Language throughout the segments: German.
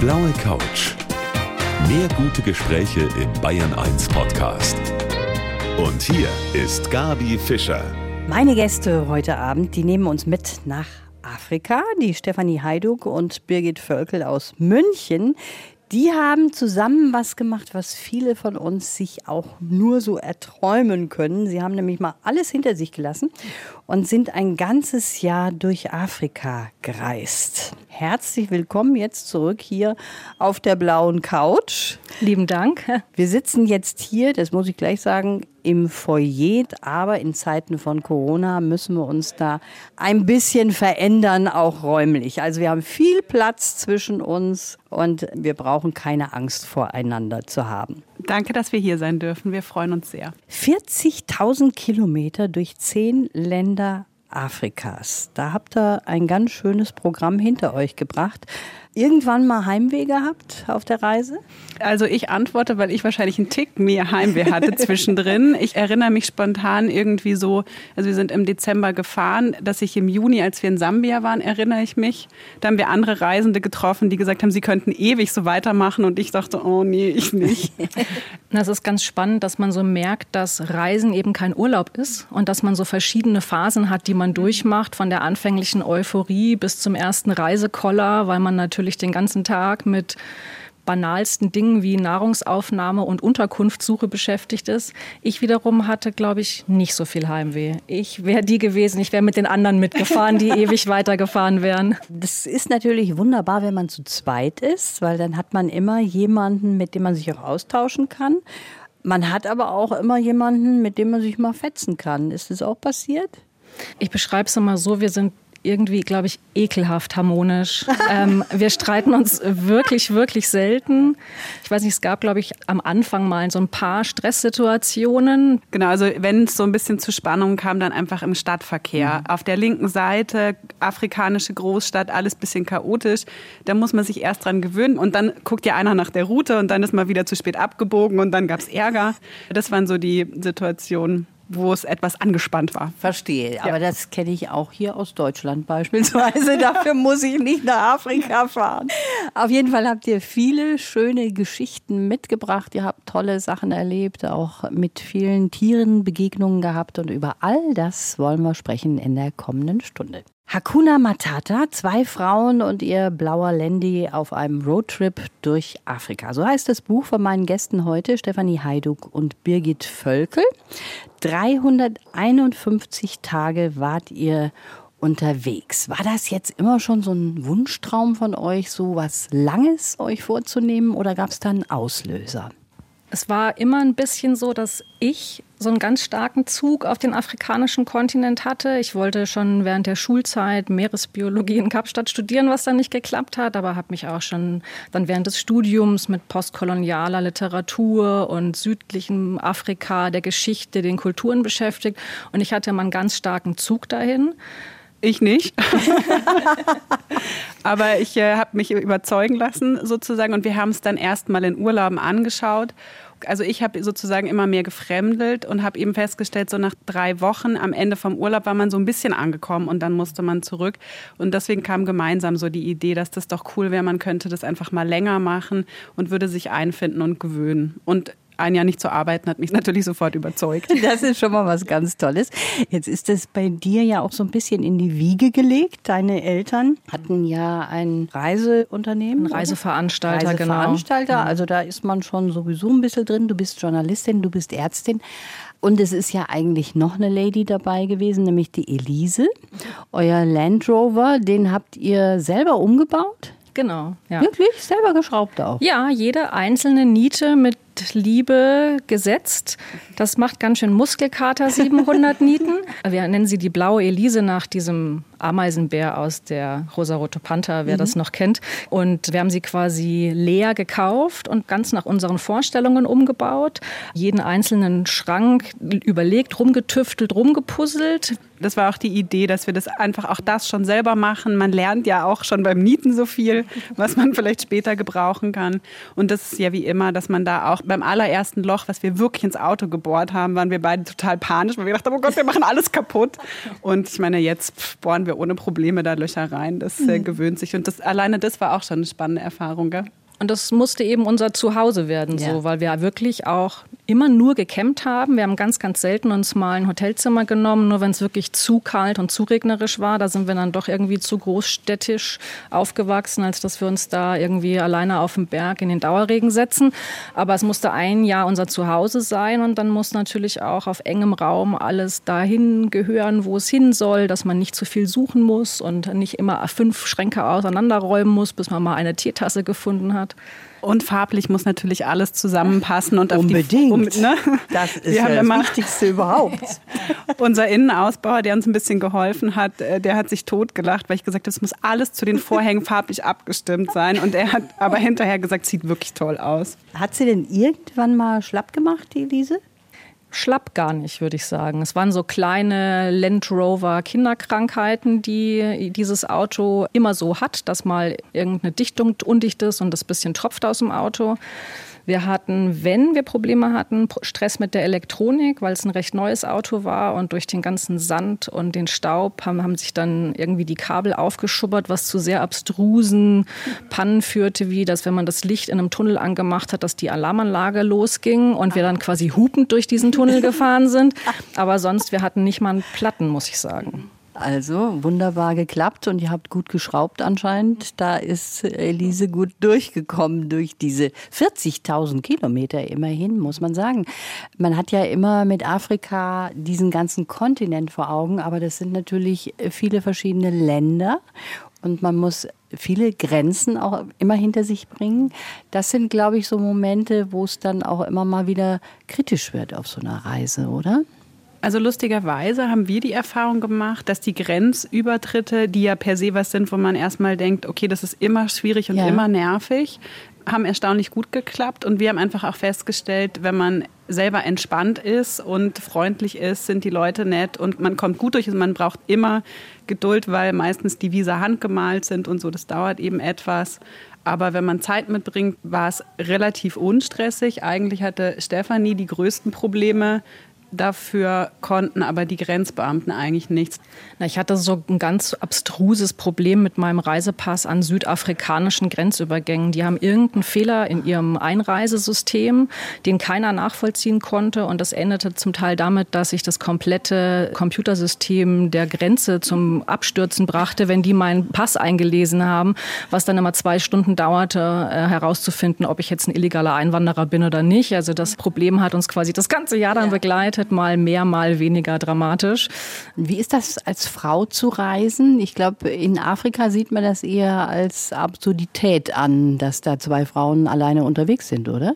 blaue Couch. Mehr gute Gespräche im Bayern 1 Podcast. Und hier ist Gabi Fischer. Meine Gäste heute Abend, die nehmen uns mit nach Afrika. Die Stefanie Heiduk und Birgit Völkel aus München. Die haben zusammen was gemacht, was viele von uns sich auch nur so erträumen können. Sie haben nämlich mal alles hinter sich gelassen und sind ein ganzes Jahr durch Afrika gereist. Herzlich willkommen jetzt zurück hier auf der blauen Couch. Lieben Dank. Wir sitzen jetzt hier, das muss ich gleich sagen, im Foyer, aber in Zeiten von Corona müssen wir uns da ein bisschen verändern, auch räumlich. Also wir haben viel Platz zwischen uns und wir brauchen keine Angst voreinander zu haben. Danke, dass wir hier sein dürfen. Wir freuen uns sehr. 40.000 Kilometer durch zehn Länder Afrikas. Da habt ihr ein ganz schönes Programm hinter euch gebracht irgendwann mal Heimweh gehabt auf der Reise? Also ich antworte, weil ich wahrscheinlich einen Tick mehr Heimweh hatte zwischendrin. Ich erinnere mich spontan irgendwie so, also wir sind im Dezember gefahren, dass ich im Juni, als wir in Sambia waren, erinnere ich mich, da haben wir andere Reisende getroffen, die gesagt haben, sie könnten ewig so weitermachen und ich dachte, oh nee, ich nicht. Das ist ganz spannend, dass man so merkt, dass Reisen eben kein Urlaub ist und dass man so verschiedene Phasen hat, die man durchmacht, von der anfänglichen Euphorie bis zum ersten Reisekoller, weil man natürlich natürlich den ganzen Tag mit banalsten Dingen wie Nahrungsaufnahme und Unterkunftssuche beschäftigt ist. Ich wiederum hatte, glaube ich, nicht so viel Heimweh. Ich wäre die gewesen, ich wäre mit den anderen mitgefahren, die ewig weitergefahren wären. Das ist natürlich wunderbar, wenn man zu zweit ist, weil dann hat man immer jemanden, mit dem man sich auch austauschen kann. Man hat aber auch immer jemanden, mit dem man sich mal fetzen kann. Ist das auch passiert? Ich beschreibe es immer so, wir sind irgendwie, glaube ich, ekelhaft harmonisch. ähm, wir streiten uns wirklich, wirklich selten. Ich weiß nicht, es gab, glaube ich, am Anfang mal so ein paar Stresssituationen. Genau, also wenn es so ein bisschen zu Spannungen kam, dann einfach im Stadtverkehr. Mhm. Auf der linken Seite, afrikanische Großstadt, alles bisschen chaotisch. Da muss man sich erst dran gewöhnen und dann guckt ja einer nach der Route und dann ist man wieder zu spät abgebogen und dann gab es Ärger. Das waren so die Situationen wo es etwas angespannt war. Verstehe, aber ja. das kenne ich auch hier aus Deutschland beispielsweise. Dafür muss ich nicht nach Afrika fahren. Auf jeden Fall habt ihr viele schöne Geschichten mitgebracht. Ihr habt tolle Sachen erlebt, auch mit vielen Tieren Begegnungen gehabt und über all das wollen wir sprechen in der kommenden Stunde. Hakuna Matata, zwei Frauen und ihr blauer Landy auf einem Roadtrip durch Afrika. So heißt das Buch von meinen Gästen heute, Stefanie Heiduk und Birgit Völkel. 351 Tage wart ihr unterwegs. War das jetzt immer schon so ein Wunschtraum von euch, so was Langes euch vorzunehmen oder gab es da einen Auslöser? Es war immer ein bisschen so, dass ich so einen ganz starken Zug auf den afrikanischen Kontinent hatte. Ich wollte schon während der Schulzeit Meeresbiologie in Kapstadt studieren, was dann nicht geklappt hat, aber habe mich auch schon dann während des Studiums mit postkolonialer Literatur und südlichem Afrika, der Geschichte, den Kulturen beschäftigt. Und ich hatte immer einen ganz starken Zug dahin. Ich nicht. Aber ich äh, habe mich überzeugen lassen sozusagen und wir haben es dann erstmal in Urlauben angeschaut. Also ich habe sozusagen immer mehr gefremdelt und habe eben festgestellt, so nach drei Wochen am Ende vom Urlaub war man so ein bisschen angekommen und dann musste man zurück. Und deswegen kam gemeinsam so die Idee, dass das doch cool wäre, man könnte das einfach mal länger machen und würde sich einfinden und gewöhnen. Und ein Jahr nicht zu arbeiten, hat mich natürlich sofort überzeugt. Das ist schon mal was ganz Tolles. Jetzt ist es bei dir ja auch so ein bisschen in die Wiege gelegt. Deine Eltern hatten ja ein Reiseunternehmen. Ein Reiseveranstalter, Reiseveranstalter. genau. Reiseveranstalter, also da ist man schon sowieso ein bisschen drin. Du bist Journalistin, du bist Ärztin. Und es ist ja eigentlich noch eine Lady dabei gewesen, nämlich die Elise. Euer Land Rover, den habt ihr selber umgebaut? Genau. Ja. Wirklich? Selber geschraubt auch? Ja, jede einzelne Niete mit Liebe gesetzt. Das macht ganz schön Muskelkater, 700 Nieten. Wir nennen sie die blaue Elise nach diesem Ameisenbär aus der Rosarote Panther, wer mhm. das noch kennt. Und wir haben sie quasi leer gekauft und ganz nach unseren Vorstellungen umgebaut. Jeden einzelnen Schrank überlegt, rumgetüftelt, rumgepuzzelt. Das war auch die Idee, dass wir das einfach auch das schon selber machen. Man lernt ja auch schon beim Nieten so viel, was man vielleicht später gebrauchen kann. Und das ist ja wie immer, dass man da auch beim allerersten Loch, was wir wirklich ins Auto gebohrt haben, waren wir beide total panisch, weil wir dachten, oh Gott, wir machen alles kaputt. Und ich meine, jetzt bohren wir ohne Probleme da Löcher rein. Das äh, mhm. gewöhnt sich. Und das, alleine das war auch schon eine spannende Erfahrung. Gell? Und das musste eben unser Zuhause werden, ja. so, weil wir wirklich auch immer nur gecampt haben. Wir haben ganz, ganz selten uns mal ein Hotelzimmer genommen, nur wenn es wirklich zu kalt und zu regnerisch war. Da sind wir dann doch irgendwie zu großstädtisch aufgewachsen, als dass wir uns da irgendwie alleine auf dem Berg in den Dauerregen setzen. Aber es musste ein Jahr unser Zuhause sein und dann muss natürlich auch auf engem Raum alles dahin gehören, wo es hin soll, dass man nicht zu viel suchen muss und nicht immer fünf Schränke auseinanderräumen muss, bis man mal eine Teetasse gefunden hat. Und farblich muss natürlich alles zusammenpassen. Und Unbedingt. Die, um, ne? Das ist ja das Wichtigste überhaupt. unser Innenausbauer, der uns ein bisschen geholfen hat, äh, der hat sich totgelacht, weil ich gesagt habe, es muss alles zu den Vorhängen farblich abgestimmt sein. Und er hat aber hinterher gesagt, sieht wirklich toll aus. Hat sie denn irgendwann mal schlapp gemacht, die Elise? Schlapp gar nicht, würde ich sagen. Es waren so kleine Land Rover Kinderkrankheiten, die dieses Auto immer so hat, dass mal irgendeine Dichtung undicht ist und das bisschen tropft aus dem Auto. Wir hatten, wenn wir Probleme hatten, Stress mit der Elektronik, weil es ein recht neues Auto war und durch den ganzen Sand und den Staub haben, haben sich dann irgendwie die Kabel aufgeschubbert, was zu sehr abstrusen Pannen führte, wie dass wenn man das Licht in einem Tunnel angemacht hat, dass die Alarmanlage losging und wir dann quasi hupend durch diesen Tunnel gefahren sind. Aber sonst, wir hatten nicht mal einen Platten, muss ich sagen. Also wunderbar geklappt und ihr habt gut geschraubt anscheinend. Da ist Elise gut durchgekommen durch diese 40.000 Kilometer immerhin, muss man sagen. Man hat ja immer mit Afrika diesen ganzen Kontinent vor Augen, aber das sind natürlich viele verschiedene Länder und man muss viele Grenzen auch immer hinter sich bringen. Das sind, glaube ich, so Momente, wo es dann auch immer mal wieder kritisch wird auf so einer Reise, oder? Also lustigerweise haben wir die Erfahrung gemacht, dass die Grenzübertritte, die ja per se was sind, wo man erstmal denkt, okay, das ist immer schwierig und ja. immer nervig, haben erstaunlich gut geklappt. Und wir haben einfach auch festgestellt, wenn man selber entspannt ist und freundlich ist, sind die Leute nett und man kommt gut durch. Und man braucht immer Geduld, weil meistens die Visa handgemalt sind und so. Das dauert eben etwas. Aber wenn man Zeit mitbringt, war es relativ unstressig. Eigentlich hatte Stefanie die größten Probleme Dafür konnten aber die Grenzbeamten eigentlich nichts. Na, ich hatte so ein ganz abstruses Problem mit meinem Reisepass an südafrikanischen Grenzübergängen. Die haben irgendeinen Fehler in ihrem Einreisesystem, den keiner nachvollziehen konnte. Und das endete zum Teil damit, dass ich das komplette Computersystem der Grenze zum Abstürzen brachte, wenn die meinen Pass eingelesen haben, was dann immer zwei Stunden dauerte, äh, herauszufinden, ob ich jetzt ein illegaler Einwanderer bin oder nicht. Also das Problem hat uns quasi das ganze Jahr dann ja. begleitet begleitet, mal mehr, mal weniger dramatisch. Wie ist das als Frau zu reisen? Ich glaube, in Afrika sieht man das eher als Absurdität an, dass da zwei Frauen alleine unterwegs sind, oder?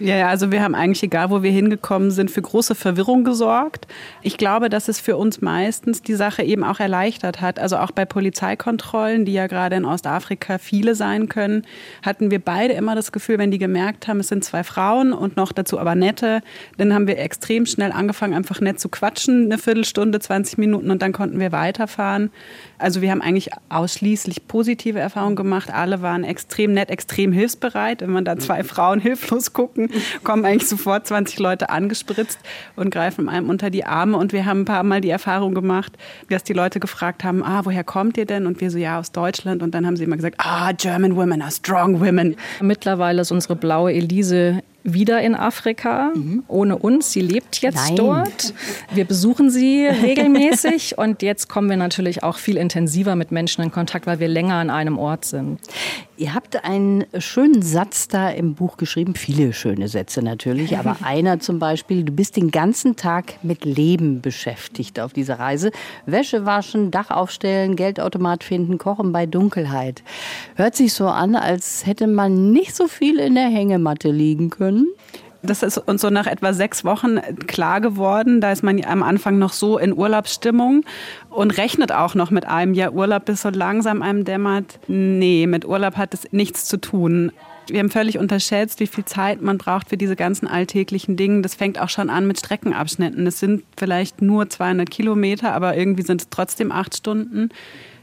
Ja, ja, also wir haben eigentlich, egal wo wir hingekommen sind, für große Verwirrung gesorgt. Ich glaube, dass es für uns meistens die Sache eben auch erleichtert hat. Also auch bei Polizeikontrollen, die ja gerade in Ostafrika viele sein können, hatten wir beide immer das Gefühl, wenn die gemerkt haben, es sind zwei Frauen und noch dazu aber nette, dann haben wir extrem schnell angefangen, einfach nett zu quatschen, eine Viertelstunde, 20 Minuten und dann konnten wir weiterfahren. Also wir haben eigentlich ausschließlich positive Erfahrungen gemacht. Alle waren extrem nett, extrem hilfsbereit. Wenn man da zwei Frauen hilflos gucken, kommen eigentlich sofort 20 Leute angespritzt und greifen einem unter die Arme. Und wir haben ein paar Mal die Erfahrung gemacht, dass die Leute gefragt haben, ah, woher kommt ihr denn? Und wir so, ja, aus Deutschland. Und dann haben sie immer gesagt, ah, German women are strong women. Mittlerweile ist unsere blaue Elise wieder in Afrika, mhm. ohne uns. Sie lebt jetzt Nein. dort. Wir besuchen sie regelmäßig und jetzt kommen wir natürlich auch viel intensiver mit Menschen in Kontakt, weil wir länger an einem Ort sind. Ihr habt einen schönen Satz da im Buch geschrieben, viele schöne Sätze natürlich, aber einer zum Beispiel, du bist den ganzen Tag mit Leben beschäftigt auf dieser Reise. Wäsche waschen, Dach aufstellen, Geldautomat finden, kochen bei Dunkelheit. Hört sich so an, als hätte man nicht so viel in der Hängematte liegen können? Das ist uns so nach etwa sechs Wochen klar geworden. Da ist man am Anfang noch so in Urlaubsstimmung und rechnet auch noch mit einem Jahr Urlaub, bis so langsam einem dämmert. Nee, mit Urlaub hat es nichts zu tun. Wir haben völlig unterschätzt, wie viel Zeit man braucht für diese ganzen alltäglichen Dinge. Das fängt auch schon an mit Streckenabschnitten. Es sind vielleicht nur 200 Kilometer, aber irgendwie sind es trotzdem acht Stunden.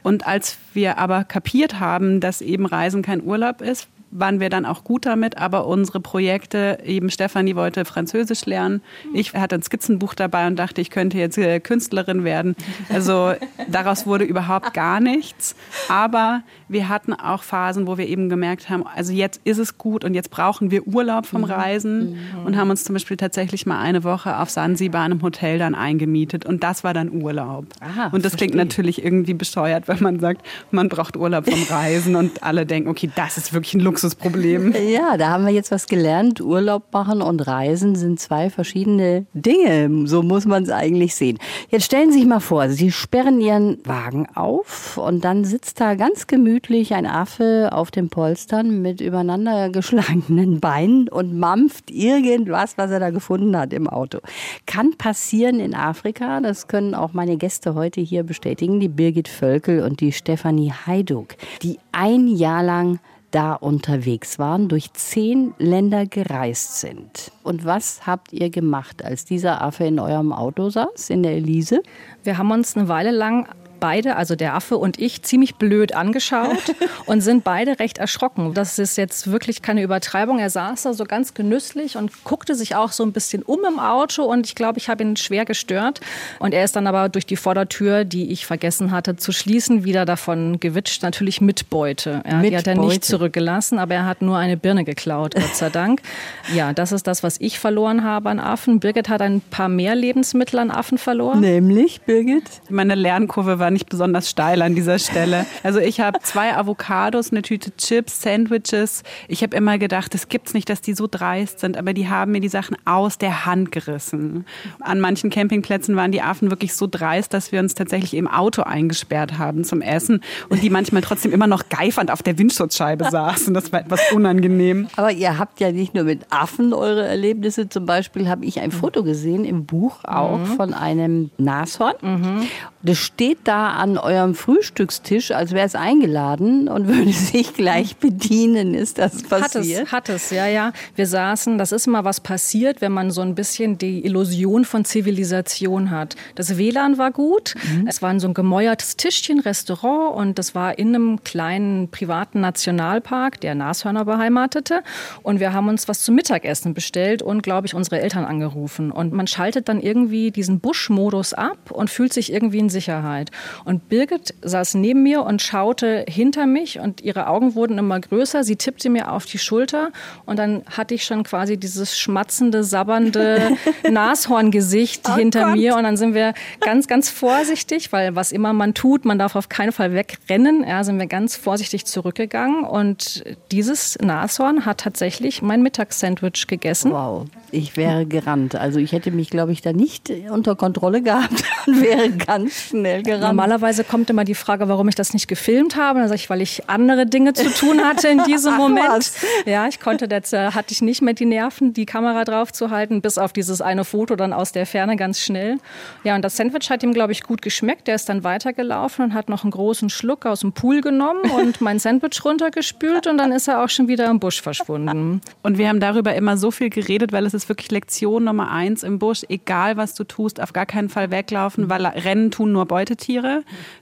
Und als wir aber kapiert haben, dass eben Reisen kein Urlaub ist, waren wir dann auch gut damit, aber unsere Projekte, eben Stefanie wollte Französisch lernen. Ich hatte ein Skizzenbuch dabei und dachte, ich könnte jetzt äh, Künstlerin werden. Also daraus wurde überhaupt gar nichts. Aber wir hatten auch Phasen, wo wir eben gemerkt haben, also jetzt ist es gut und jetzt brauchen wir Urlaub vom mhm. Reisen mhm. und haben uns zum Beispiel tatsächlich mal eine Woche auf Sansibar in einem Hotel dann eingemietet und das war dann Urlaub. Aha, und das verstehe. klingt natürlich irgendwie bescheuert, wenn man sagt, man braucht Urlaub vom Reisen und alle denken, okay, das ist wirklich ein Luxusproblem. Ja, da haben wir jetzt was gelernt. Urlaub machen und Reisen sind zwei verschiedene Dinge. So muss man es eigentlich sehen. Jetzt stellen Sie sich mal vor, Sie sperren Ihren Wagen auf und dann sitzt da ganz gemütlich ein Affe auf den Polstern mit übereinander geschlagenen Beinen und mampft irgendwas, was er da gefunden hat im Auto. Kann passieren in Afrika. Das können auch meine Gäste heute hier bestätigen, die Birgit Völkel und die Stefanie Heiduk, die ein Jahr lang da unterwegs waren, durch zehn Länder gereist sind. Und was habt ihr gemacht, als dieser Affe in eurem Auto saß, in der Elise? Wir haben uns eine Weile lang beide, also der Affe und ich, ziemlich blöd angeschaut und sind beide recht erschrocken. Das ist jetzt wirklich keine Übertreibung. Er saß da so ganz genüsslich und guckte sich auch so ein bisschen um im Auto und ich glaube, ich habe ihn schwer gestört. Und er ist dann aber durch die Vordertür, die ich vergessen hatte zu schließen, wieder davon gewitscht. Natürlich mit Beute. Ja, mit die hat er Beute. nicht zurückgelassen, aber er hat nur eine Birne geklaut, Gott sei Dank. Ja, das ist das, was ich verloren habe an Affen. Birgit hat ein paar mehr Lebensmittel an Affen verloren. Nämlich, Birgit? Meine Lernkurve war nicht besonders steil an dieser Stelle. Also ich habe zwei Avocados, eine Tüte Chips, Sandwiches. Ich habe immer gedacht, es gibt's nicht, dass die so dreist sind, aber die haben mir die Sachen aus der Hand gerissen. An manchen Campingplätzen waren die Affen wirklich so dreist, dass wir uns tatsächlich im Auto eingesperrt haben zum Essen und die manchmal trotzdem immer noch geifernd auf der Windschutzscheibe saßen. Das war etwas unangenehm. Aber ihr habt ja nicht nur mit Affen eure Erlebnisse. Zum Beispiel habe ich ein Foto gesehen im Buch auch mhm. von einem Nashorn. Mhm. Das steht da an eurem Frühstückstisch, als wäre es eingeladen und würde sich gleich bedienen. Ist das passiert? Hat es, hat es, ja, ja. Wir saßen, das ist immer was passiert, wenn man so ein bisschen die Illusion von Zivilisation hat. Das WLAN war gut, mhm. es war so ein gemäuertes Tischchen, Restaurant und das war in einem kleinen privaten Nationalpark, der Nashörner beheimatete. Und wir haben uns was zum Mittagessen bestellt und, glaube ich, unsere Eltern angerufen. Und man schaltet dann irgendwie diesen Busch-Modus ab und fühlt sich irgendwie in Sicherheit. Und Birgit saß neben mir und schaute hinter mich und ihre Augen wurden immer größer. Sie tippte mir auf die Schulter und dann hatte ich schon quasi dieses schmatzende, sabbernde Nashorngesicht oh hinter Gott. mir. Und dann sind wir ganz, ganz vorsichtig, weil was immer man tut, man darf auf keinen Fall wegrennen. Ja, sind wir ganz vorsichtig zurückgegangen und dieses Nashorn hat tatsächlich mein Mittagssandwich gegessen. Wow, ich wäre gerannt. Also ich hätte mich, glaube ich, da nicht unter Kontrolle gehabt und wäre ganz schnell gerannt. Normalerweise kommt immer die Frage, warum ich das nicht gefilmt habe. Dann sage ich, weil ich andere Dinge zu tun hatte in diesem Ach, Moment. Was? Ja, ich konnte, jetzt äh, hatte ich nicht mehr die Nerven, die Kamera drauf zu halten, bis auf dieses eine Foto dann aus der Ferne ganz schnell. Ja, und das Sandwich hat ihm, glaube ich, gut geschmeckt. Der ist dann weitergelaufen und hat noch einen großen Schluck aus dem Pool genommen und mein Sandwich runtergespült und dann ist er auch schon wieder im Busch verschwunden. Und wir haben darüber immer so viel geredet, weil es ist wirklich Lektion Nummer eins im Busch. Egal, was du tust, auf gar keinen Fall weglaufen, weil Rennen tun nur Beutetiere.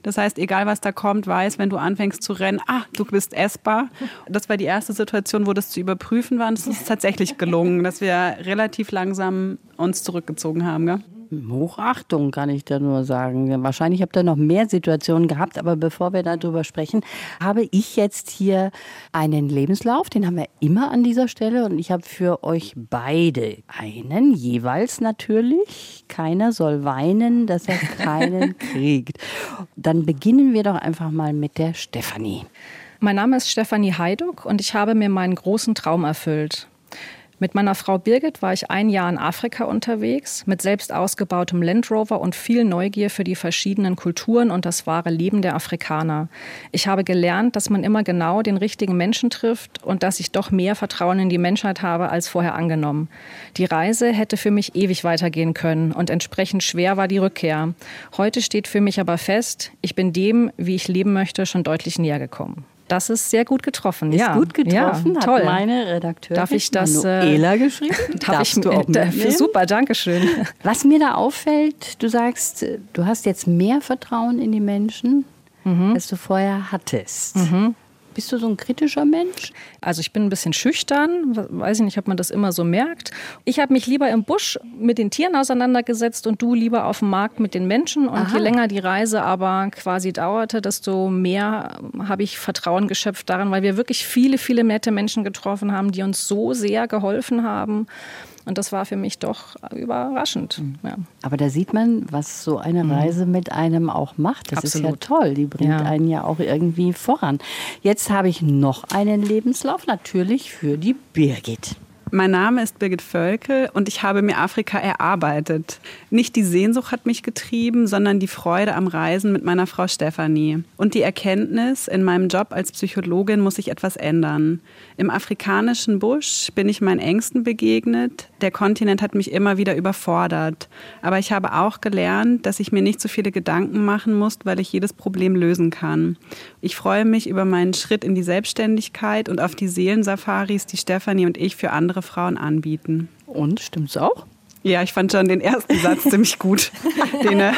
Das heißt, egal was da kommt, weiß, wenn du anfängst zu rennen, ah, du bist essbar. Das war die erste Situation, wo das zu überprüfen war. Und es ist tatsächlich gelungen, dass wir relativ langsam uns zurückgezogen haben. Gell? Hochachtung, kann ich da nur sagen. Wahrscheinlich habt ihr noch mehr Situationen gehabt, aber bevor wir darüber sprechen, habe ich jetzt hier einen Lebenslauf, den haben wir immer an dieser Stelle und ich habe für euch beide einen, jeweils natürlich. Keiner soll weinen, dass er keinen kriegt. Dann beginnen wir doch einfach mal mit der Stefanie. Mein Name ist Stefanie Heiduk und ich habe mir meinen großen Traum erfüllt. Mit meiner Frau Birgit war ich ein Jahr in Afrika unterwegs, mit selbst ausgebautem Land Rover und viel Neugier für die verschiedenen Kulturen und das wahre Leben der Afrikaner. Ich habe gelernt, dass man immer genau den richtigen Menschen trifft und dass ich doch mehr Vertrauen in die Menschheit habe als vorher angenommen. Die Reise hätte für mich ewig weitergehen können und entsprechend schwer war die Rückkehr. Heute steht für mich aber fest, ich bin dem, wie ich leben möchte, schon deutlich näher gekommen. Das ist sehr gut getroffen. Ist ja. gut getroffen, ja, toll. hat meine Redakteurin Darf ich das, Manuela geschrieben. Darf ich, du auch mitnehmen? Super, danke schön. Was mir da auffällt, du sagst, du hast jetzt mehr Vertrauen in die Menschen, mhm. als du vorher hattest. Mhm. Bist du so ein kritischer Mensch? Also ich bin ein bisschen schüchtern, weiß ich nicht, ob man das immer so merkt. Ich habe mich lieber im Busch mit den Tieren auseinandergesetzt und du lieber auf dem Markt mit den Menschen. Und Aha. je länger die Reise aber quasi dauerte, desto mehr habe ich Vertrauen geschöpft daran, weil wir wirklich viele, viele nette Menschen getroffen haben, die uns so sehr geholfen haben. Und das war für mich doch überraschend. Mhm. Ja. Aber da sieht man, was so eine mhm. Reise mit einem auch macht. Das Absolut. ist ja toll. Die bringt ja. einen ja auch irgendwie voran. Jetzt habe ich noch einen Lebenslauf, natürlich für die Birgit. Mein Name ist Birgit Völkel und ich habe mir Afrika erarbeitet. Nicht die Sehnsucht hat mich getrieben, sondern die Freude am Reisen mit meiner Frau Stefanie. Und die Erkenntnis, in meinem Job als Psychologin muss ich etwas ändern. Im afrikanischen Busch bin ich meinen Ängsten begegnet. Der Kontinent hat mich immer wieder überfordert. Aber ich habe auch gelernt, dass ich mir nicht so viele Gedanken machen muss, weil ich jedes Problem lösen kann. Ich freue mich über meinen Schritt in die Selbstständigkeit und auf die Seelensafaris, die Stefanie und ich für andere Frauen anbieten. Und stimmt's auch? Ja, ich fand schon den ersten Satz ziemlich gut. Den, äh,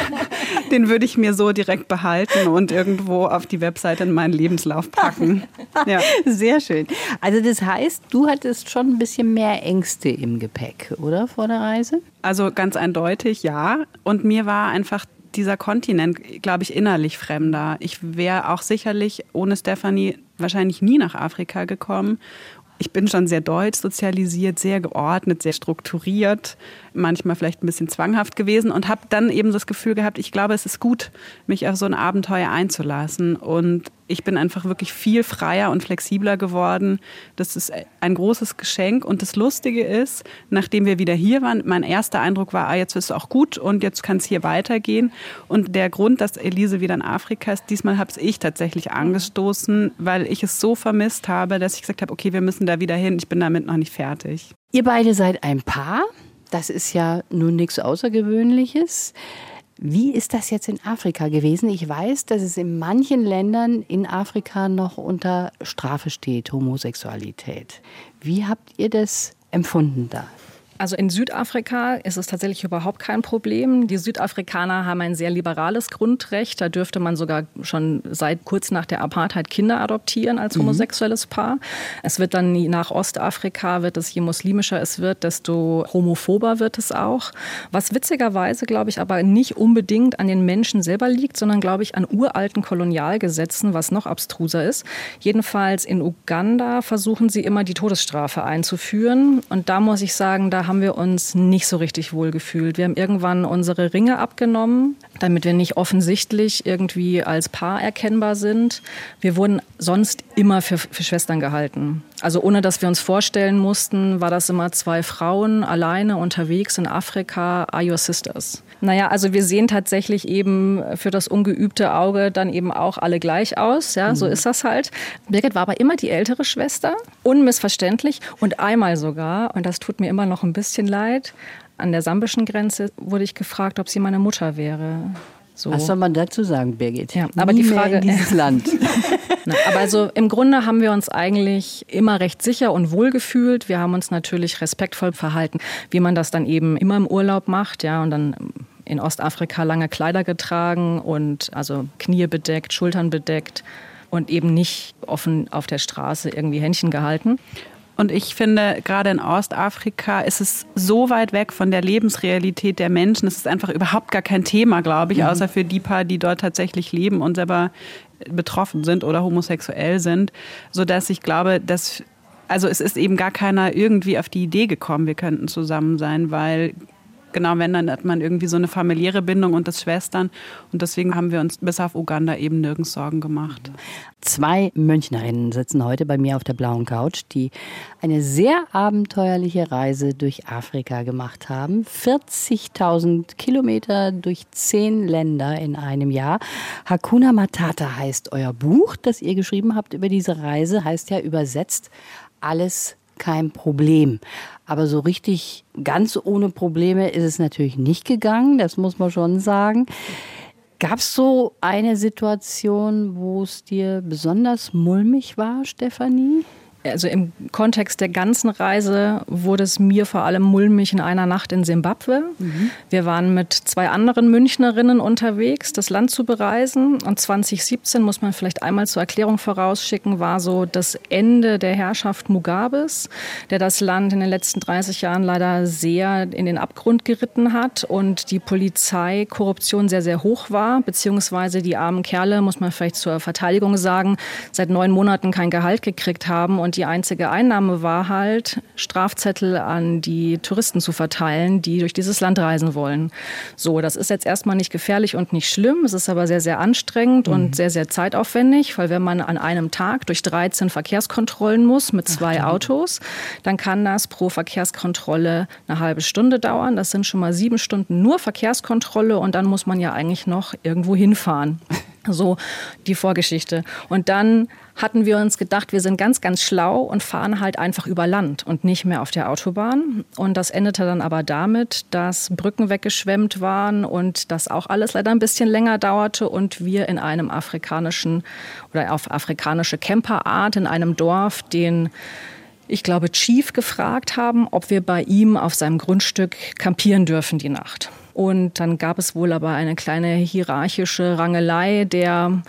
den würde ich mir so direkt behalten und irgendwo auf die Webseite in meinen Lebenslauf packen. Ja. Sehr schön. Also das heißt, du hattest schon ein bisschen mehr Ängste im Gepäck, oder vor der Reise? Also ganz eindeutig, ja. Und mir war einfach dieser Kontinent, glaube ich, innerlich fremder. Ich wäre auch sicherlich ohne Stefanie wahrscheinlich nie nach Afrika gekommen ich bin schon sehr deutsch sozialisiert, sehr geordnet, sehr strukturiert, manchmal vielleicht ein bisschen zwanghaft gewesen und habe dann eben das Gefühl gehabt, ich glaube, es ist gut, mich auf so ein Abenteuer einzulassen. Und ich bin einfach wirklich viel freier und flexibler geworden. Das ist ein großes Geschenk. Und das Lustige ist, nachdem wir wieder hier waren, mein erster Eindruck war, ah, jetzt ist es auch gut und jetzt kann es hier weitergehen. Und der Grund, dass Elise wieder in Afrika ist, diesmal habe ich tatsächlich angestoßen, weil ich es so vermisst habe, dass ich gesagt habe, okay, wir müssen da wieder hin. Ich bin damit noch nicht fertig. Ihr beide seid ein Paar. Das ist ja nun nichts Außergewöhnliches. Wie ist das jetzt in Afrika gewesen? Ich weiß, dass es in manchen Ländern in Afrika noch unter Strafe steht, Homosexualität. Wie habt ihr das empfunden da? Also in Südafrika ist es tatsächlich überhaupt kein Problem. Die Südafrikaner haben ein sehr liberales Grundrecht. Da dürfte man sogar schon seit kurz nach der Apartheid Kinder adoptieren als mhm. homosexuelles Paar. Es wird dann nach Ostafrika, wird es je muslimischer es wird, desto homophober wird es auch. Was witzigerweise, glaube ich, aber nicht unbedingt an den Menschen selber liegt, sondern, glaube ich, an uralten Kolonialgesetzen, was noch abstruser ist. Jedenfalls in Uganda versuchen sie immer die Todesstrafe einzuführen. Und da muss ich sagen, da haben wir uns nicht so richtig wohl gefühlt. Wir haben irgendwann unsere Ringe abgenommen, damit wir nicht offensichtlich irgendwie als Paar erkennbar sind. Wir wurden sonst immer für, für Schwestern gehalten. Also ohne dass wir uns vorstellen mussten, war das immer zwei Frauen alleine unterwegs in Afrika, are your sisters. Naja, also wir sehen tatsächlich eben für das ungeübte Auge dann eben auch alle gleich aus. Ja, so mhm. ist das halt. Birgit war aber immer die ältere Schwester, unmissverständlich und einmal sogar, und das tut mir immer noch ein bisschen leid, an der sambischen Grenze wurde ich gefragt, ob sie meine Mutter wäre. So. Was soll man dazu sagen, Birgit? Ja, aber Nie die Frage dieses Land. Na, aber also im Grunde haben wir uns eigentlich immer recht sicher und wohl gefühlt. Wir haben uns natürlich respektvoll verhalten, wie man das dann eben immer im Urlaub macht, ja, und dann in Ostafrika lange Kleider getragen und also Knie bedeckt, Schultern bedeckt und eben nicht offen auf der Straße irgendwie Händchen gehalten. Und ich finde, gerade in Ostafrika ist es so weit weg von der Lebensrealität der Menschen. Es ist einfach überhaupt gar kein Thema, glaube ich, mhm. außer für die paar, die dort tatsächlich leben und selber betroffen sind oder homosexuell sind, sodass ich glaube, dass also es ist eben gar keiner irgendwie auf die Idee gekommen, wir könnten zusammen sein, weil genau, wenn, dann hat man irgendwie so eine familiäre Bindung und das Schwestern. Und deswegen haben wir uns bis auf Uganda eben nirgends Sorgen gemacht. Zwei Münchnerinnen sitzen heute bei mir auf der blauen Couch, die eine sehr abenteuerliche Reise durch Afrika gemacht haben. 40.000 Kilometer durch zehn Länder in einem Jahr. Hakuna Matata heißt euer Buch, das ihr geschrieben habt über diese Reise, heißt ja übersetzt alles kein Problem. Aber so richtig ganz ohne Probleme ist es natürlich nicht gegangen, das muss man schon sagen. Gab es so eine Situation, wo es dir besonders mulmig war, Stefanie? Also im Kontext der ganzen Reise wurde es mir vor allem mulmig in einer Nacht in Simbabwe. Mhm. Wir waren mit zwei anderen Münchnerinnen unterwegs, das Land zu bereisen. Und 2017, muss man vielleicht einmal zur Erklärung vorausschicken, war so das Ende der Herrschaft Mugabes, der das Land in den letzten 30 Jahren leider sehr in den Abgrund geritten hat und die Polizeikorruption sehr, sehr hoch war, beziehungsweise die armen Kerle, muss man vielleicht zur Verteidigung sagen, seit neun Monaten kein Gehalt gekriegt haben und die einzige Einnahme war halt, Strafzettel an die Touristen zu verteilen, die durch dieses Land reisen wollen. So, das ist jetzt erstmal nicht gefährlich und nicht schlimm. Es ist aber sehr, sehr anstrengend mhm. und sehr, sehr zeitaufwendig, weil wenn man an einem Tag durch 13 Verkehrskontrollen muss mit zwei Ach, Autos, dann kann das pro Verkehrskontrolle eine halbe Stunde dauern. Das sind schon mal sieben Stunden nur Verkehrskontrolle und dann muss man ja eigentlich noch irgendwo hinfahren. So die Vorgeschichte. Und dann hatten wir uns gedacht, wir sind ganz, ganz schlau und fahren halt einfach über Land und nicht mehr auf der Autobahn. Und das endete dann aber damit, dass Brücken weggeschwemmt waren und das auch alles leider ein bisschen länger dauerte und wir in einem afrikanischen oder auf afrikanische Camperart in einem Dorf den ich glaube, Chief gefragt haben, ob wir bei ihm auf seinem Grundstück campieren dürfen die Nacht. Und dann gab es wohl aber eine kleine hierarchische Rangelei der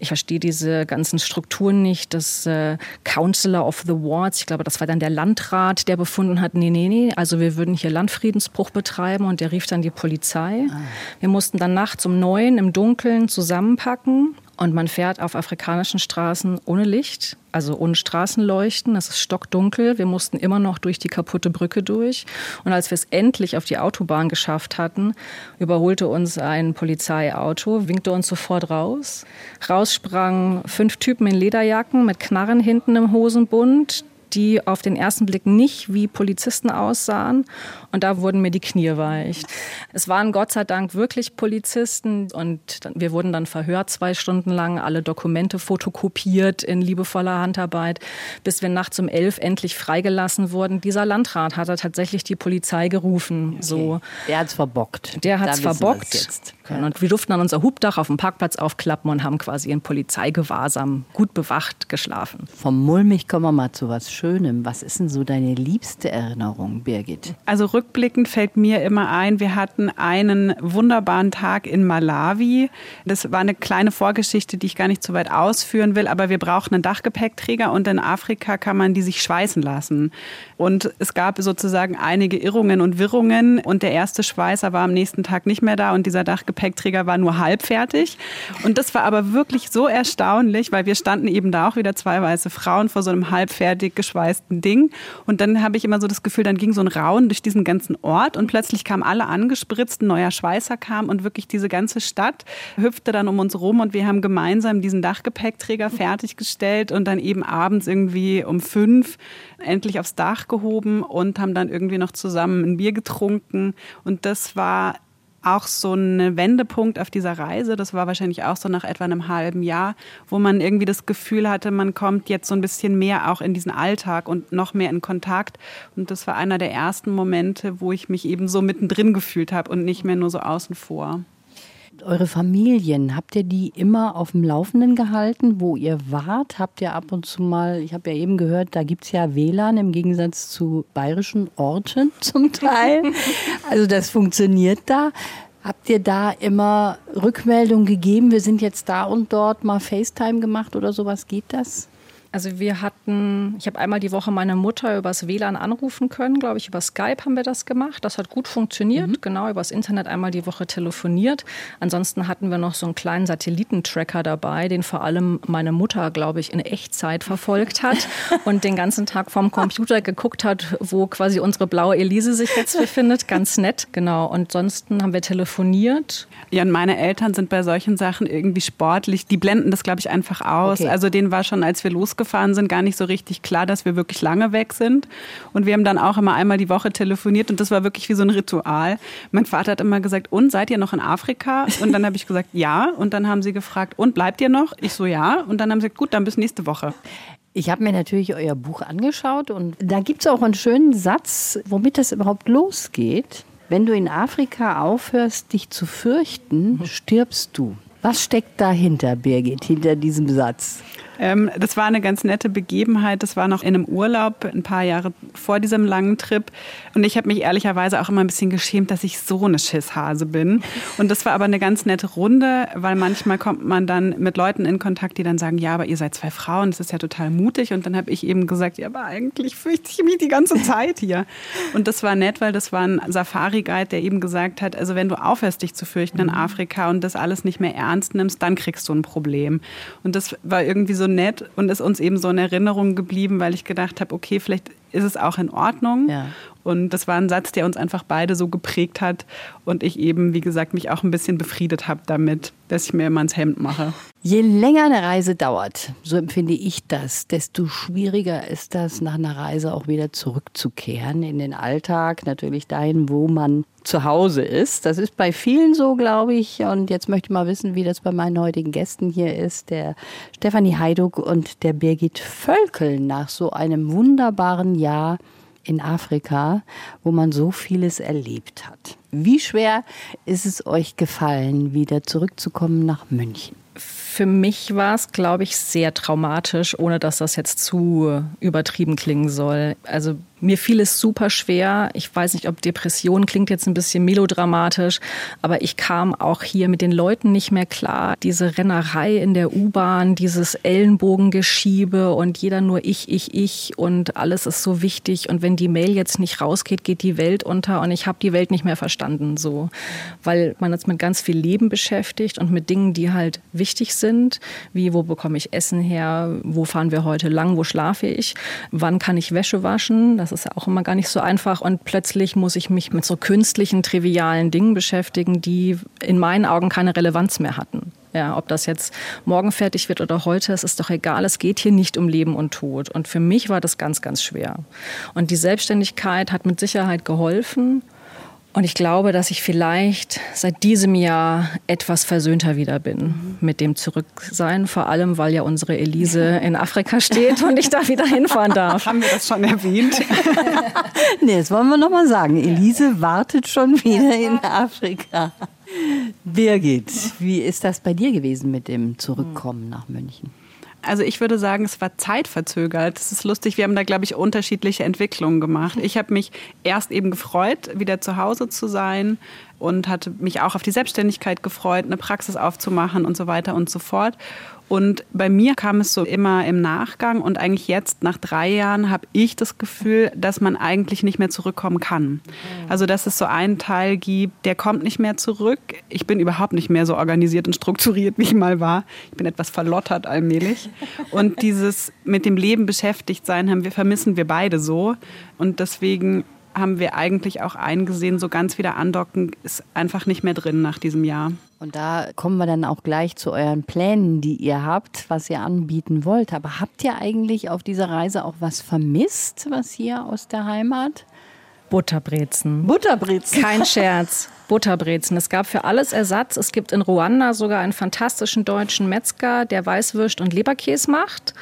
ich verstehe diese ganzen Strukturen nicht. Das äh, Counselor of the Wards, ich glaube, das war dann der Landrat, der befunden hat, nee, nee, nee, also wir würden hier Landfriedensbruch betreiben und der rief dann die Polizei. Ah. Wir mussten dann nachts um neun im Dunkeln zusammenpacken und man fährt auf afrikanischen Straßen ohne Licht, also ohne Straßenleuchten. Es ist stockdunkel. Wir mussten immer noch durch die kaputte Brücke durch. Und als wir es endlich auf die Autobahn geschafft hatten, überholte uns ein Polizeiauto, winkte uns sofort raus. Raus sprangen fünf Typen in Lederjacken mit Knarren hinten im Hosenbund die auf den ersten Blick nicht wie Polizisten aussahen. Und da wurden mir die Knie weich. Es waren Gott sei Dank wirklich Polizisten und wir wurden dann verhört zwei Stunden lang, alle Dokumente fotokopiert in liebevoller Handarbeit, bis wir nachts um elf endlich freigelassen wurden. Dieser Landrat hat tatsächlich die Polizei gerufen. Okay. So. Der hat's verbockt. Der hat's verbockt. Jetzt. Und wir durften dann unser Hubdach auf dem Parkplatz aufklappen und haben quasi in Polizeigewahrsam gut bewacht geschlafen. Vom Mulmig kommen wir mal zu was Schönem. Was ist denn so deine liebste Erinnerung, Birgit? Also rückblickend fällt mir immer ein, wir hatten einen wunderbaren Tag in Malawi. Das war eine kleine Vorgeschichte, die ich gar nicht so weit ausführen will, aber wir brauchen einen Dachgepäckträger und in Afrika kann man die sich schweißen lassen. Und es gab sozusagen einige Irrungen und Wirrungen und der erste Schweißer war am nächsten Tag nicht mehr da und dieser Dachgepäckträger war nur halb fertig. Und das war aber wirklich so erstaunlich, weil wir standen eben da auch wieder zwei weiße Frauen vor so einem halbfertig geschweißten Ding. Und dann habe ich immer so das Gefühl, dann ging so ein Rauen durch diesen ganzen Ort und plötzlich kamen alle angespritzt, ein neuer Schweißer kam und wirklich diese ganze Stadt hüpfte dann um uns rum und wir haben gemeinsam diesen Dachgepäckträger fertiggestellt und dann eben abends irgendwie um fünf endlich aufs Dach gehoben und haben dann irgendwie noch zusammen ein Bier getrunken. Und das war auch so ein Wendepunkt auf dieser Reise. Das war wahrscheinlich auch so nach etwa einem halben Jahr, wo man irgendwie das Gefühl hatte, man kommt jetzt so ein bisschen mehr auch in diesen Alltag und noch mehr in Kontakt. Und das war einer der ersten Momente, wo ich mich eben so mittendrin gefühlt habe und nicht mehr nur so außen vor eure Familien, habt ihr die immer auf dem Laufenden gehalten, wo ihr wart? Habt ihr ab und zu mal, ich habe ja eben gehört, da gibt es ja WLAN im Gegensatz zu bayerischen Orten zum Teil. also das funktioniert da. Habt ihr da immer Rückmeldung gegeben? Wir sind jetzt da und dort mal FaceTime gemacht oder sowas? Geht das? Also wir hatten, ich habe einmal die Woche meine Mutter übers WLAN anrufen können, glaube ich, über Skype haben wir das gemacht. Das hat gut funktioniert, mhm. genau, übers Internet einmal die Woche telefoniert. Ansonsten hatten wir noch so einen kleinen Satellitentracker dabei, den vor allem meine Mutter, glaube ich, in Echtzeit verfolgt hat und den ganzen Tag vom Computer geguckt hat, wo quasi unsere blaue Elise sich jetzt befindet. Ganz nett, genau. Und ansonsten haben wir telefoniert. Ja, und meine Eltern sind bei solchen Sachen irgendwie sportlich. Die blenden das, glaube ich, einfach aus. Okay. Also denen war schon, als wir losgegangen gefahren sind, gar nicht so richtig klar, dass wir wirklich lange weg sind. Und wir haben dann auch immer einmal die Woche telefoniert und das war wirklich wie so ein Ritual. Mein Vater hat immer gesagt, und seid ihr noch in Afrika? Und dann habe ich gesagt, ja. Und dann haben sie gefragt, und bleibt ihr noch? Ich so, ja. Und dann haben sie gesagt, gut, dann bis nächste Woche. Ich habe mir natürlich euer Buch angeschaut und da gibt es auch einen schönen Satz, womit das überhaupt losgeht. Wenn du in Afrika aufhörst, dich zu fürchten, stirbst du. Was steckt dahinter, Birgit, hinter diesem Satz? Ähm, das war eine ganz nette Begebenheit. Das war noch in einem Urlaub, ein paar Jahre vor diesem langen Trip. Und ich habe mich ehrlicherweise auch immer ein bisschen geschämt, dass ich so eine Schisshase bin. Und das war aber eine ganz nette Runde, weil manchmal kommt man dann mit Leuten in Kontakt, die dann sagen, ja, aber ihr seid zwei Frauen, das ist ja total mutig. Und dann habe ich eben gesagt, ja, aber eigentlich fürchte ich mich die ganze Zeit hier. Und das war nett, weil das war ein Safari-Guide, der eben gesagt hat, also wenn du aufhörst, dich zu fürchten in Afrika und das alles nicht mehr ernst nimmst, dann kriegst du ein Problem. Und das war irgendwie so nett und ist uns eben so in Erinnerung geblieben, weil ich gedacht habe, okay, vielleicht ist es auch in Ordnung. Ja. Und das war ein Satz, der uns einfach beide so geprägt hat und ich eben, wie gesagt, mich auch ein bisschen befriedet habe damit, dass ich mir immer ins Hemd mache. Je länger eine Reise dauert, so empfinde ich das, desto schwieriger ist das, nach einer Reise auch wieder zurückzukehren in den Alltag, natürlich dahin, wo man zu Hause ist. Das ist bei vielen so, glaube ich. Und jetzt möchte ich mal wissen, wie das bei meinen heutigen Gästen hier ist. Der Stefanie Heiduk und der Birgit Völkel nach so einem wunderbaren Jahr in Afrika, wo man so vieles erlebt hat. Wie schwer ist es euch gefallen, wieder zurückzukommen nach München? Für mich war es, glaube ich, sehr traumatisch, ohne dass das jetzt zu übertrieben klingen soll. Also mir fiel es super schwer. Ich weiß nicht, ob Depression klingt jetzt ein bisschen melodramatisch, aber ich kam auch hier mit den Leuten nicht mehr klar. Diese Rennerei in der U-Bahn, dieses Ellenbogengeschiebe und jeder nur ich, ich, ich und alles ist so wichtig. Und wenn die Mail jetzt nicht rausgeht, geht die Welt unter und ich habe die Welt nicht mehr verstanden, so. Weil man jetzt mit ganz viel Leben beschäftigt und mit Dingen, die halt wichtig sind, wie wo bekomme ich Essen her, wo fahren wir heute lang, wo schlafe ich, wann kann ich Wäsche waschen, das ist ja auch immer gar nicht so einfach. Und plötzlich muss ich mich mit so künstlichen, trivialen Dingen beschäftigen, die in meinen Augen keine Relevanz mehr hatten. Ja, ob das jetzt morgen fertig wird oder heute, es ist doch egal. Es geht hier nicht um Leben und Tod. Und für mich war das ganz, ganz schwer. Und die Selbstständigkeit hat mit Sicherheit geholfen. Und ich glaube, dass ich vielleicht seit diesem Jahr etwas versöhnter wieder bin mit dem Zurücksein, vor allem weil ja unsere Elise in Afrika steht und ich da wieder hinfahren darf. Haben wir das schon erwähnt? nee, das wollen wir nochmal sagen. Elise wartet schon wieder in Afrika. Birgit, wie ist das bei dir gewesen mit dem Zurückkommen nach München? Also ich würde sagen, es war zeitverzögert. Das ist lustig. Wir haben da, glaube ich, unterschiedliche Entwicklungen gemacht. Ich habe mich erst eben gefreut, wieder zu Hause zu sein und hatte mich auch auf die Selbstständigkeit gefreut, eine Praxis aufzumachen und so weiter und so fort. Und bei mir kam es so immer im Nachgang und eigentlich jetzt nach drei Jahren habe ich das Gefühl, dass man eigentlich nicht mehr zurückkommen kann. Also dass es so einen Teil gibt, der kommt nicht mehr zurück. Ich bin überhaupt nicht mehr so organisiert und strukturiert, wie ich mal war. Ich bin etwas verlottert allmählich. Und dieses mit dem Leben beschäftigt sein, haben wir, vermissen wir beide so. Und deswegen haben wir eigentlich auch eingesehen, so ganz wieder andocken ist einfach nicht mehr drin nach diesem Jahr. Und da kommen wir dann auch gleich zu euren Plänen, die ihr habt, was ihr anbieten wollt. Aber habt ihr eigentlich auf dieser Reise auch was vermisst, was hier aus der Heimat? Butterbrezen. Butterbrezen. Kein Scherz. Butterbrezen. Es gab für alles Ersatz. Es gibt in Ruanda sogar einen fantastischen deutschen Metzger, der Weißwürst und Leberkäse macht.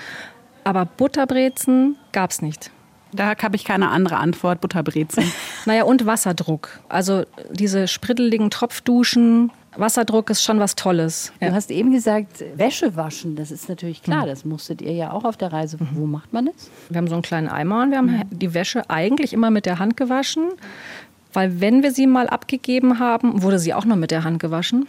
Aber Butterbrezen gab es nicht. Da habe ich keine andere Antwort. Butterbrezen. naja, und Wasserdruck. Also diese spritteligen Tropfduschen. Wasserdruck ist schon was Tolles. Du hast eben gesagt, Wäsche waschen, das ist natürlich klar, das musstet ihr ja auch auf der Reise. Wo macht man das? Wir haben so einen kleinen Eimer und wir haben die Wäsche eigentlich immer mit der Hand gewaschen. Weil wenn wir sie mal abgegeben haben, wurde sie auch noch mit der Hand gewaschen.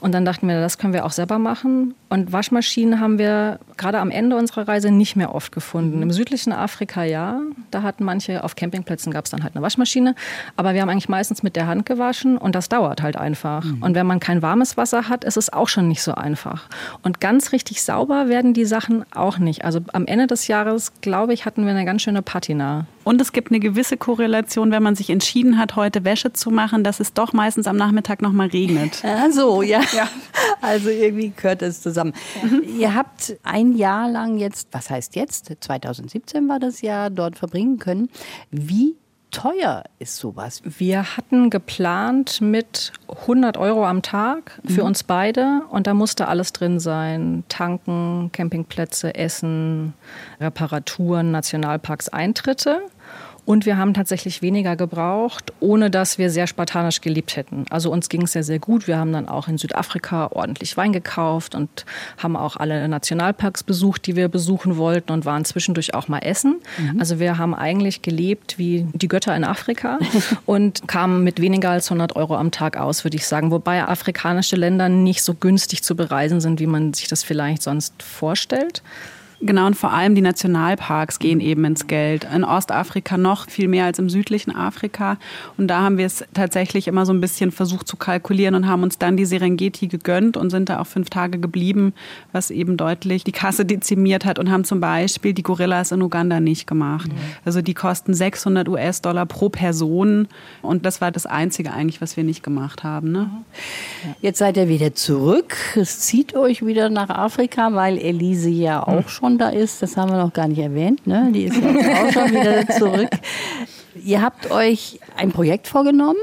Und dann dachten wir, das können wir auch selber machen. Und Waschmaschinen haben wir gerade am Ende unserer Reise nicht mehr oft gefunden. Im südlichen Afrika ja, da hatten manche, auf Campingplätzen gab es dann halt eine Waschmaschine. Aber wir haben eigentlich meistens mit der Hand gewaschen und das dauert halt einfach. Mhm. Und wenn man kein warmes Wasser hat, ist es auch schon nicht so einfach. Und ganz richtig sauber werden die Sachen auch nicht. Also am Ende des Jahres, glaube ich, hatten wir eine ganz schöne Patina. Und es gibt eine gewisse Korrelation, wenn man sich entschieden hat, heute Wäsche zu machen, dass es doch meistens am Nachmittag noch mal regnet. Ja, so, ja. ja. Also irgendwie gehört es zusammen. Ja. Ihr habt ein Jahr lang jetzt, was heißt jetzt? 2017 war das Jahr, dort verbringen können. Wie teuer ist sowas? Wir hatten geplant mit 100 Euro am Tag für mhm. uns beide und da musste alles drin sein. Tanken, Campingplätze, Essen, Reparaturen, Nationalparks, Eintritte. Und wir haben tatsächlich weniger gebraucht, ohne dass wir sehr spartanisch gelebt hätten. Also uns ging es ja sehr gut. Wir haben dann auch in Südafrika ordentlich Wein gekauft und haben auch alle Nationalparks besucht, die wir besuchen wollten und waren zwischendurch auch mal essen. Mhm. Also wir haben eigentlich gelebt wie die Götter in Afrika und kamen mit weniger als 100 Euro am Tag aus, würde ich sagen. Wobei afrikanische Länder nicht so günstig zu bereisen sind, wie man sich das vielleicht sonst vorstellt. Genau, und vor allem die Nationalparks gehen eben ins Geld. In Ostafrika noch viel mehr als im südlichen Afrika. Und da haben wir es tatsächlich immer so ein bisschen versucht zu kalkulieren und haben uns dann die Serengeti gegönnt und sind da auch fünf Tage geblieben, was eben deutlich die Kasse dezimiert hat und haben zum Beispiel die Gorillas in Uganda nicht gemacht. Also die kosten 600 US-Dollar pro Person. Und das war das Einzige eigentlich, was wir nicht gemacht haben. Ne? Jetzt seid ihr wieder zurück. Es zieht euch wieder nach Afrika, weil Elise ja auch mhm. schon da ist, das haben wir noch gar nicht erwähnt, ne? die ist jetzt auch schon wieder zurück. Ihr habt euch ein Projekt vorgenommen.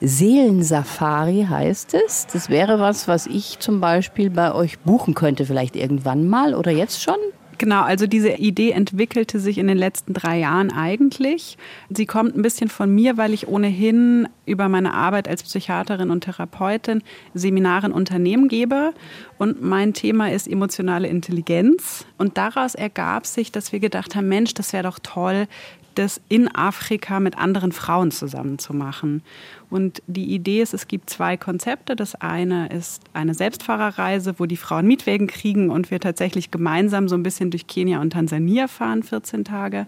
Seelensafari heißt es. Das wäre was, was ich zum Beispiel bei euch buchen könnte, vielleicht irgendwann mal oder jetzt schon. Genau, also diese Idee entwickelte sich in den letzten drei Jahren eigentlich. Sie kommt ein bisschen von mir, weil ich ohnehin über meine Arbeit als Psychiaterin und Therapeutin Seminare in Unternehmen gebe. Und mein Thema ist emotionale Intelligenz. Und daraus ergab sich, dass wir gedacht haben, Mensch, das wäre doch toll, das in Afrika mit anderen Frauen zusammen zu machen. Und die Idee ist, es gibt zwei Konzepte. Das eine ist eine Selbstfahrerreise, wo die Frauen Mietwägen kriegen und wir tatsächlich gemeinsam so ein bisschen durch Kenia und Tansania fahren, 14 Tage.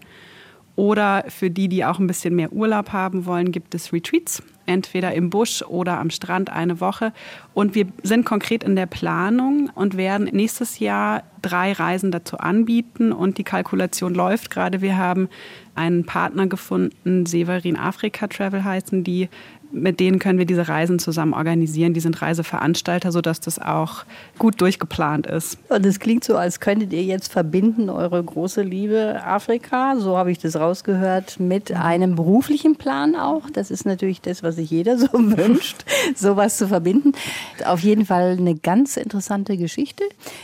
Oder für die, die auch ein bisschen mehr Urlaub haben wollen, gibt es Retreats, entweder im Busch oder am Strand eine Woche. Und wir sind konkret in der Planung und werden nächstes Jahr drei Reisen dazu anbieten. Und die Kalkulation läuft gerade. Wir haben einen Partner gefunden, Severin Afrika Travel heißen die, mit denen können wir diese Reisen zusammen organisieren. Die sind Reiseveranstalter, sodass das auch gut durchgeplant ist. Und es klingt so, als könntet ihr jetzt verbinden eure große Liebe Afrika, so habe ich das rausgehört, mit einem beruflichen Plan auch. Das ist natürlich das, was sich jeder so wünscht, sowas zu verbinden. Auf jeden Fall eine ganz interessante Geschichte.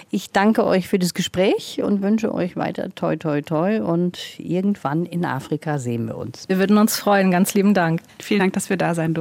Ich danke euch für das Gespräch und wünsche euch weiter toi toi toi und irgendwann in Afrika sehen wir uns. Wir würden uns freuen. Ganz lieben Dank. Vielen Dank, dass wir da sein durften